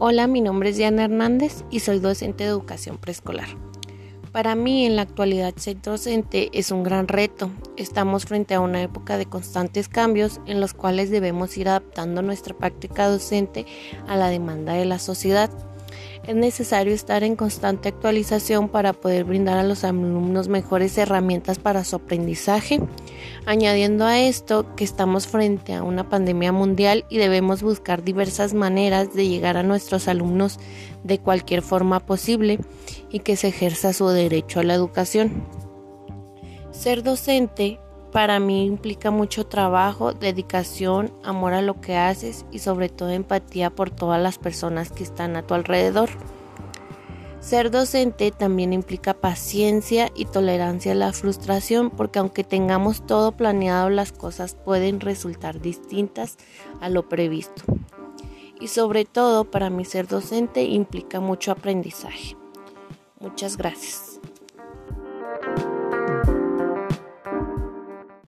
Hola, mi nombre es Diana Hernández y soy docente de educación preescolar. Para mí en la actualidad ser docente es un gran reto. Estamos frente a una época de constantes cambios en los cuales debemos ir adaptando nuestra práctica docente a la demanda de la sociedad. Es necesario estar en constante actualización para poder brindar a los alumnos mejores herramientas para su aprendizaje. Añadiendo a esto que estamos frente a una pandemia mundial y debemos buscar diversas maneras de llegar a nuestros alumnos de cualquier forma posible y que se ejerza su derecho a la educación. Ser docente para mí implica mucho trabajo, dedicación, amor a lo que haces y sobre todo empatía por todas las personas que están a tu alrededor. Ser docente también implica paciencia y tolerancia a la frustración porque aunque tengamos todo planeado las cosas pueden resultar distintas a lo previsto. Y sobre todo para mí ser docente implica mucho aprendizaje. Muchas gracias.